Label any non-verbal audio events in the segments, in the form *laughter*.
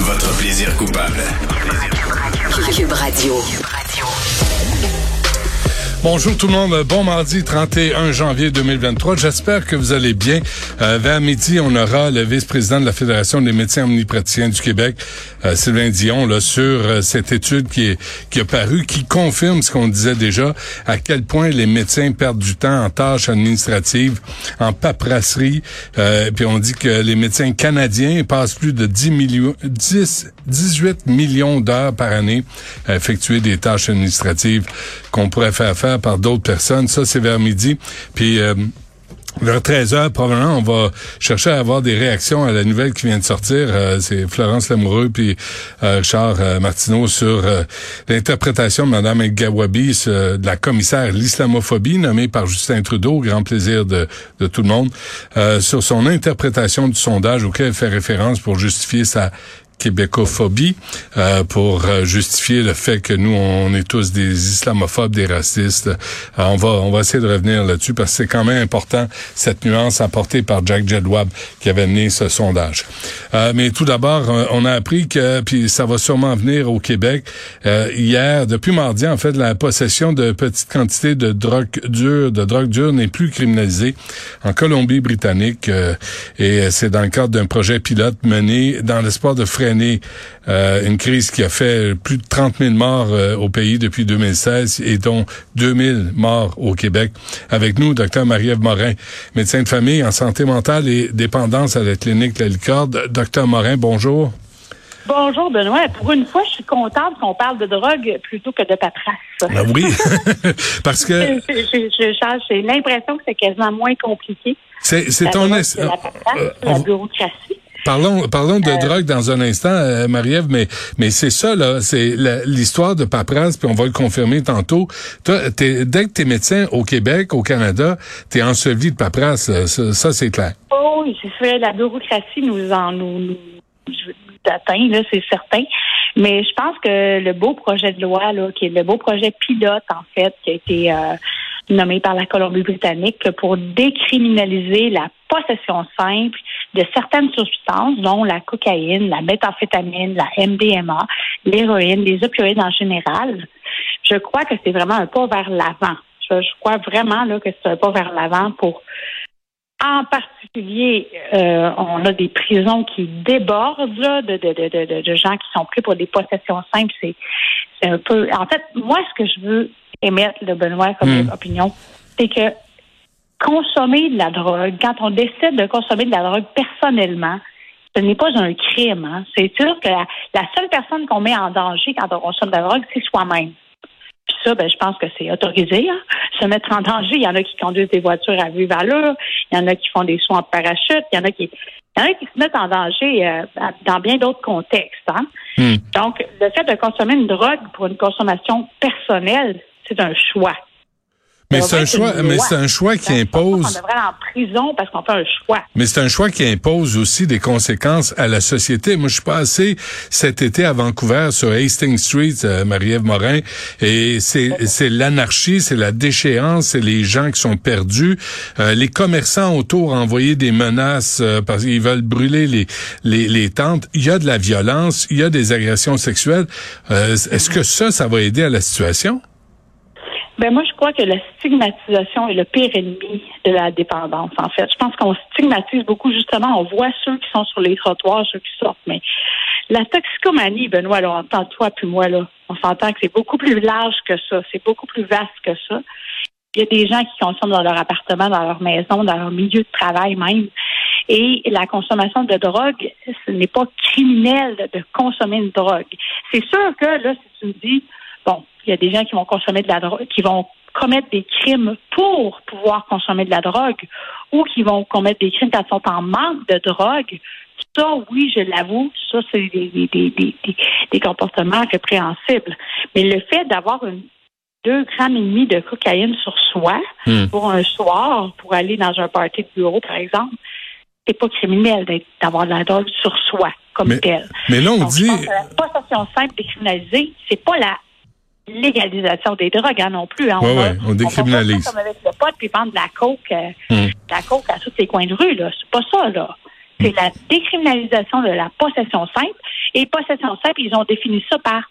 Votre plaisir coupable. Cube Radio. Bonjour tout le monde, bon mardi 31 janvier 2023. J'espère que vous allez bien. Euh, vers midi, on aura le vice-président de la Fédération des médecins omnipraticiens du Québec, euh, Sylvain Dion, là, sur euh, cette étude qui est qui a paru, qui confirme ce qu'on disait déjà, à quel point les médecins perdent du temps en tâches administratives, en paperasserie. Euh, puis on dit que les médecins canadiens passent plus de 10 millions, 10, 18 millions d'heures par année à effectuer des tâches administratives qu'on pourrait faire faire par d'autres personnes. Ça, c'est vers midi. Puis euh, vers 13 heures, probablement, on va chercher à avoir des réactions à la nouvelle qui vient de sortir. Euh, c'est Florence Lamoureux puis euh, Richard euh, Martineau sur euh, l'interprétation de Mme Gawabi de la commissaire l'islamophobie nommée par Justin Trudeau, au grand plaisir de, de tout le monde, euh, sur son interprétation du sondage auquel elle fait référence pour justifier sa québécophobie euh, pour euh, justifier le fait que nous on est tous des islamophobes, des racistes. Euh, on va on va essayer de revenir là-dessus parce que c'est quand même important cette nuance apportée par Jack Jedwab qui avait mené ce sondage. Euh, mais tout d'abord, euh, on a appris que puis ça va sûrement venir au Québec euh, hier depuis mardi en fait la possession de petites quantités de drogue dure de drogue dure n'est plus criminalisée en Colombie-Britannique et c'est dans le cadre d'un projet pilote mené dans l'espoir de euh, une crise qui a fait plus de 30 000 morts euh, au pays depuis 2016 et dont 2000 morts au Québec. Avec nous, Dr Marie-Ève Morin, médecin de famille en santé mentale et dépendance à la clinique La Licorne. Dr Morin, bonjour. Bonjour Benoît. Pour une fois, je suis contente qu'on parle de drogue plutôt que de paperasse. Ben oui, *laughs* parce que Je- je- je- je- J'ai l'impression que c'est quasiment moins compliqué. c'est La ton... drogue, la paperasse, euh, la bureaucratie. Parlons, parlons de Euh, drogue dans un instant, euh, Marie-Ève, mais, mais c'est ça, là, c'est l'histoire de paperasse, puis on va le confirmer tantôt. Toi, t'es- dès que t'es médecin au Québec, au Canada, t'es enseveli de paperasse, là. ça, ça, c'est clair. Oh, oui, c'est fait. La bureaucratie nous en nous, nous, nous atteint, là, c'est certain. Mais je pense que le beau projet de loi, là, qui est le beau projet pilote, en fait, qui a été euh, nommé par la Colombie-Britannique pour décriminaliser la possession simple de certaines substances, dont la cocaïne, la méthamphétamine, la MDMA, l'héroïne, les opioïdes en général. Je crois que c'est vraiment un pas vers l'avant. Je, je crois vraiment là, que c'est un pas vers l'avant pour en particulier, euh, on a des prisons qui débordent là, de, de, de, de, de gens qui sont pris pour des possessions simples. C'est, c'est un peu. En fait, moi, ce que je veux émettre, le Benoît, comme Hmm. opinion, c'est que consommer de la drogue, quand on décide de consommer de la drogue personnellement, ce n'est pas un crime. Hein. C'est sûr que la, la seule personne qu'on met en danger quand on consomme de la drogue, c'est soi-même. Puis ça, ben, je pense que c'est autorisé. Hein. Se mettre en danger, il y en a qui conduisent des voitures à vive allure, il y en a qui font des soins en parachute, il y en a qui, il y en a qui se mettent en danger euh, dans bien d'autres contextes. Hein. Hmm. Donc, le fait de consommer une drogue pour une consommation personnelle, c'est un choix. Mais c'est un choix, mais c'est un choix qui impose. qu'on devrait aller en prison parce qu'on fait un choix. Mais c'est un choix qui impose aussi des conséquences à la société. Moi, je suis passé cet été à Vancouver sur Hastings Street, euh, Marie-Ève Morin, et c'est c'est l'anarchie, c'est la déchéance, c'est les gens qui sont perdus. Euh, les commerçants autour ont envoyé des menaces euh, parce qu'ils veulent brûler les, les les tentes. Il y a de la violence, il y a des agressions sexuelles. Euh, Est-ce que ça, ça va aider à la situation? Ben moi, je crois que la stigmatisation est le pire ennemi de la dépendance, en fait. Je pense qu'on stigmatise beaucoup, justement. On voit ceux qui sont sur les trottoirs, ceux qui sortent, mais La toxicomanie, Benoît, là, on entend toi puis moi, là, on s'entend que c'est beaucoup plus large que ça, c'est beaucoup plus vaste que ça. Il y a des gens qui consomment dans leur appartement, dans leur maison, dans leur milieu de travail même. Et la consommation de drogue, ce n'est pas criminel de consommer une drogue. C'est sûr que là, si tu me dis, bon, il y a des gens qui vont consommer de la drogue, qui vont commettre des crimes pour pouvoir consommer de la drogue ou qui vont commettre des crimes quand ils sont en manque de drogue, ça, oui, je l'avoue, ça, c'est des, des, des, des, comportements répréhensibles. Mais le fait d'avoir une deux grammes et demi de cocaïne sur soi Hmm. pour un soir, pour aller dans un party de bureau, par exemple, c'est pas criminel d'avoir de la drogue sur soi comme Mais- tel. Mais là, on Donc, je dit, pense que la possession simple décriminalisée, c'est pas la légalisation des drogues hein, non plus. Hein. Ouais, va- ouais, on décriminalise. faire comme avec le pot puis vendre de la coke, euh, Hmm. de la coke à tous les coins de rue. là. C'est pas ça, là. C'est la décriminalisation de la possession simple. Et possession simple, ils ont défini ça par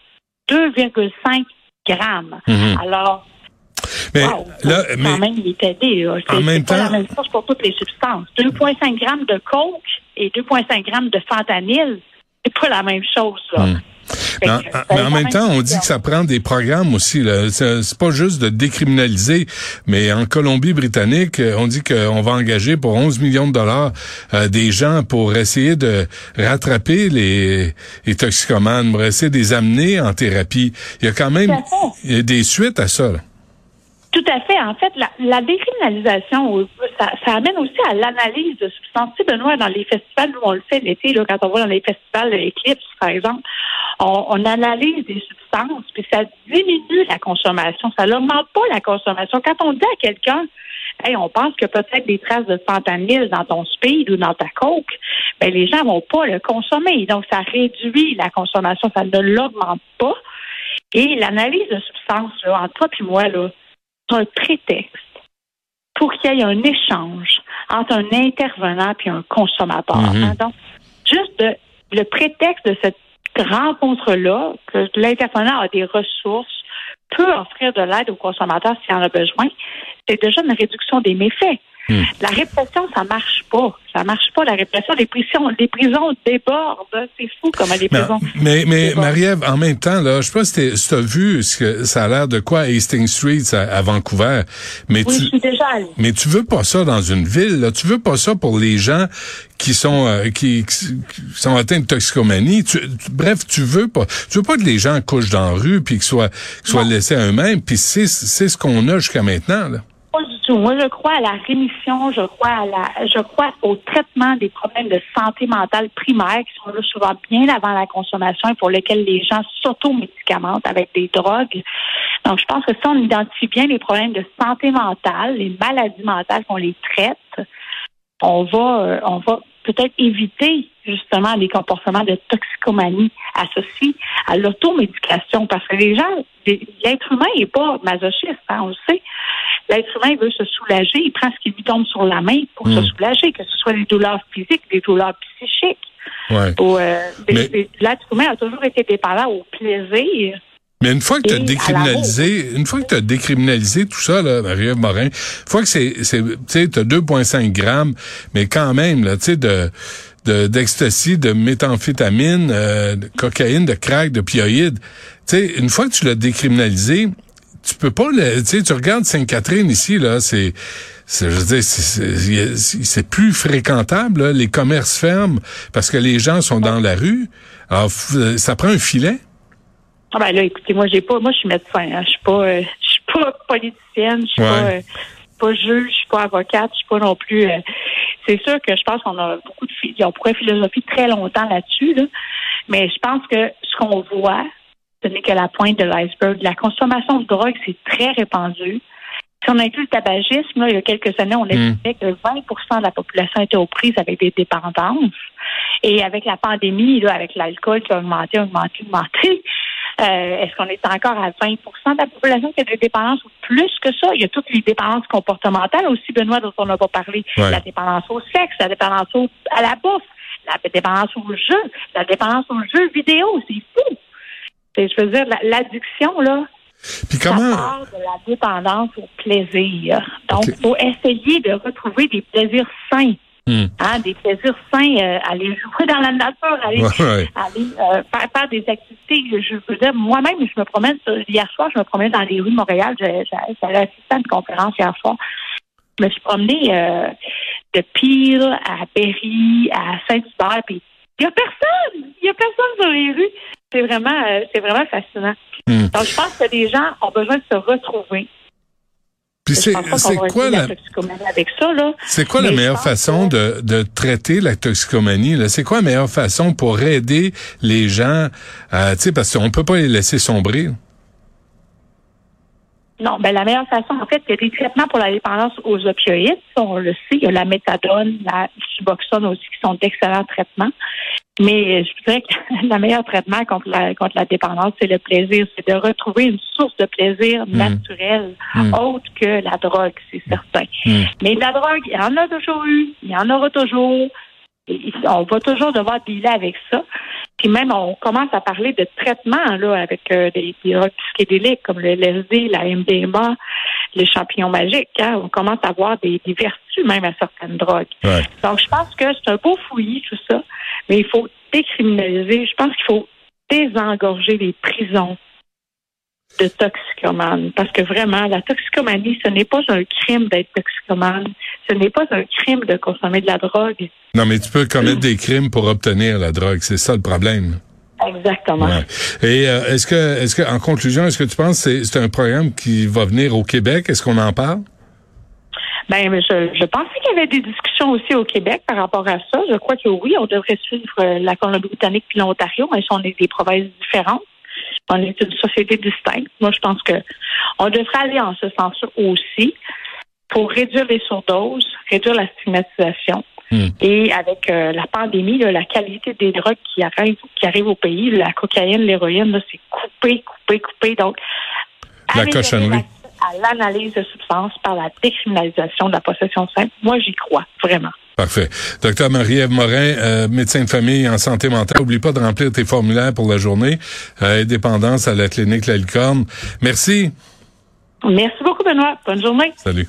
2,5 grammes. Mhm. Alors, mais wow, là, quand mais même, il est aidé. En même c'est pas temps- la même chose pour toutes les substances. 2,5 grammes de coke et 2,5 grammes de fentanyl, c'est pas la même chose. Là. Hmm. Mais en, mais même temps, on dit que ça prend des programmes aussi. là. C'est pas juste de décriminaliser, mais en Colombie-Britannique, euh, on dit qu'on va engager pour 11 millions de dollars euh, des gens pour essayer de rattraper les, les toxicomanes, pour essayer de les amener en thérapie. Il y a quand même il y a des suites à ça. là. Tout à fait. En fait, la, la décriminalisation, euh, ça, ça amène aussi à l'analyse de substances. Tu sais, Benoît, dans les festivals, nous, on le fait l'été, quand on va dans les festivals Eclipse, par exemple, on, on analyse des substances, puis ça diminue la consommation. Ça n'augmente pas la consommation. Quand on dit à quelqu'un, Hey, on pense que peut-être des traces de fentanyl dans ton speed ou dans ta coke, ben les gens vont pas le consommer. Donc, ça réduit la consommation, ça ne l'augmente pas. Et l'analyse de substances, là, entre toi et moi, là, un prétexte pour qu'il y ait un échange entre un intervenant et un consommateur. Mhm. hein. Donc, juste de- le prétexte de cette rencontre-là, que l'intervenant a des ressources, peut offrir de l'aide au consommateur s'il en a besoin, c'est déjà une réduction des méfaits. Hmm. La répression, ça marche pas. Ça marche pas, la répression. Les prisons, les prisons débordent. C'est fou comment les prisons. mais, mais. Marie-Ève, en même temps, là, je sais pas si si t'as vu ce que ça a l'air de quoi à Hastings Street à, à Vancouver, mais Oui, je tu, suis déjà allée. Mais tu veux pas ça dans une ville, là. Tu veux pas ça pour les gens qui sont euh, qui, qui sont atteints de toxicomanie. Tu- tu- bref, tu veux pas. Tu veux pas que les gens couchent dans la rue puis qu'ils soient qu'ils soient Non. laissés à eux-mêmes. Puis c'est c'est ce qu'on a jusqu'à maintenant, là. Moi, je crois à la rémission, je crois à la, je crois au traitement des problèmes de santé mentale primaires qui sont là souvent bien avant la consommation et pour lesquels les gens s'auto-médicamentent avec des drogues. Donc, je pense que si on identifie bien les problèmes de santé mentale, les maladies mentales qu'on les traite, on va, euh, on va peut-être éviter justement les comportements de toxicomanie associés à l'automédication parce que les gens, l'être humain n'est pas masochiste, hein, on le sait. L'être humain veut se soulager, il prend ce qui lui tombe sur la main pour se soulager, que ce soit des douleurs physiques, des douleurs psychiques. Ouais. Euh, Mais- L'être humain a toujours été dépendant au plaisir. Mais une fois que tu as décriminalisé, une fois que tu as décriminalisé tout ça, là, Marie-Ève Morin, une fois que c'est, c'est, tu sais, t'as 2,5 grammes, mais quand même, là, tu sais, de, de, d'ecstasy, de méthamphétamine, euh, de cocaïne, de crack, d'opioïdes, tu sais, une fois que tu l'as décriminalisé, tu peux pas le, tu sais, tu regardes Sainte-Catherine ici, là, c'est, c'est, je veux dire, c'est, c'est, c'est plus fréquentable, là, les commerces ferment parce que les gens sont dans la rue. Alors, f- ça prend un filet. Ah ben là, écoutez, moi j'ai pas, moi je suis médecin, hein, je suis pas, euh, je suis pas *laughs* politicienne, je suis Ouais. pas, euh, pas juge, je suis pas avocate, je suis pas non plus. euh, c'est sûr que je pense qu'on a beaucoup de, on pourrait philosopher très longtemps là-dessus, là, mais je pense que ce qu'on voit, ce n'est que la pointe de l'iceberg. La consommation de drogue, c'est très répandu. Si on inclut le tabagisme, là, il y a quelques années, on estimait que 20% de la population était aux prises avec des dépendances. Et avec la pandémie, là, avec l'alcool qui a augmenté, augmenté, augmenté, euh, est-ce qu'on est encore à 20% de la population qui a des dépendances ou plus que ça? Il y a toutes les dépendances comportementales aussi, Benoît, dont on n'a pas parlé. Ouais. La dépendance au sexe, la dépendance au- à la bouffe, la dépendance au jeu, la dépendance aux jeux vidéo, c'est fou. Je veux dire, la- l'addiction, là, Puis ça comment, part de la dépendance au plaisir. Donc, il faut essayer de retrouver des plaisirs sains Hein, des plaisirs sains, euh, aller jouer dans la nature, aller, Ouais, ouais. aller euh, faire, faire des activités. Je veux dire, moi-même, je me promène, sur- hier soir, je me promenais dans les rues de Montréal. J'allais assister à une conférence hier soir. Je me suis promenée euh, de Peel à Berry, à Saint-Hubert, puis il y a personne! Il y a personne sur les rues. C'est vraiment, c'est vraiment fascinant. Hmm. Donc, je pense que les gens ont besoin de se retrouver. Puis c'est quoi la c'est quoi Mais meilleure façon de, de traiter la toxicomanie là? C'est quoi la meilleure façon pour aider les gens euh, tu sais parce qu'on peut pas les laisser sombrer. Non, ben la meilleure façon, en fait, il y a des traitements pour la dépendance aux opioïdes, on le sait. Il y a la méthadone, la suboxone aussi, qui sont d'excellents traitements. Mais euh, je dirais que *laughs* le meilleur traitement contre la, contre la dépendance, c'est le plaisir. C'est de retrouver une source de plaisir naturelle, Mm. autre que la drogue, c'est certain. Mm. Mais la drogue, il y en a toujours eu, il y en aura toujours. Et on va toujours devoir dealer avec ça. Puis même, on commence à parler de traitement là, avec euh, des, des drogues psychédéliques comme le LSD, la MDMA, les champignons magiques. hein. On commence à voir des, des vertus même à certaines drogues. Ouais. Donc, je pense que c'est un beau fouillis, tout ça, mais il faut décriminaliser. Je pense qu'il faut désengorger les prisons de toxicomanes. Parce que vraiment, la toxicomanie, ce n'est pas un crime d'être toxicomane. Ce n'est pas un crime de consommer de la drogue. Non mais tu peux commettre des crimes pour obtenir la drogue, c'est ça le problème. Exactement. Ouais. Et euh, est-ce que est-ce que en conclusion, est-ce que tu penses que c'est un programme qui va venir au Québec? Est-ce qu'on en parle? Ben, je, je pensais qu'il y avait des discussions aussi au Québec par rapport à ça. Je crois que oui, on devrait suivre euh, la Colombie-Britannique puis l'Ontario, mais on est des provinces différentes. On est une société distincte. Moi, je pense que on devrait aller en ce sens aussi pour réduire les surdoses, réduire la stigmatisation. Hmm. Et avec euh, la pandémie, là, la qualité des drogues qui arrivent, qui arrivent au pays, la cocaïne, l'héroïne, c'est coupé, coupé, coupé. Donc, La cochonnerie. à l'analyse de substances par la décriminalisation de la possession simple, moi, j'y crois, vraiment. Parfait. Docteur Marie-Ève Morin, euh, médecin de famille en santé mentale. Oublie pas de remplir tes formulaires pour la journée. Euh, dépendance à la clinique La Licorne. Merci. Merci beaucoup, Benoît. Bonne journée. Salut.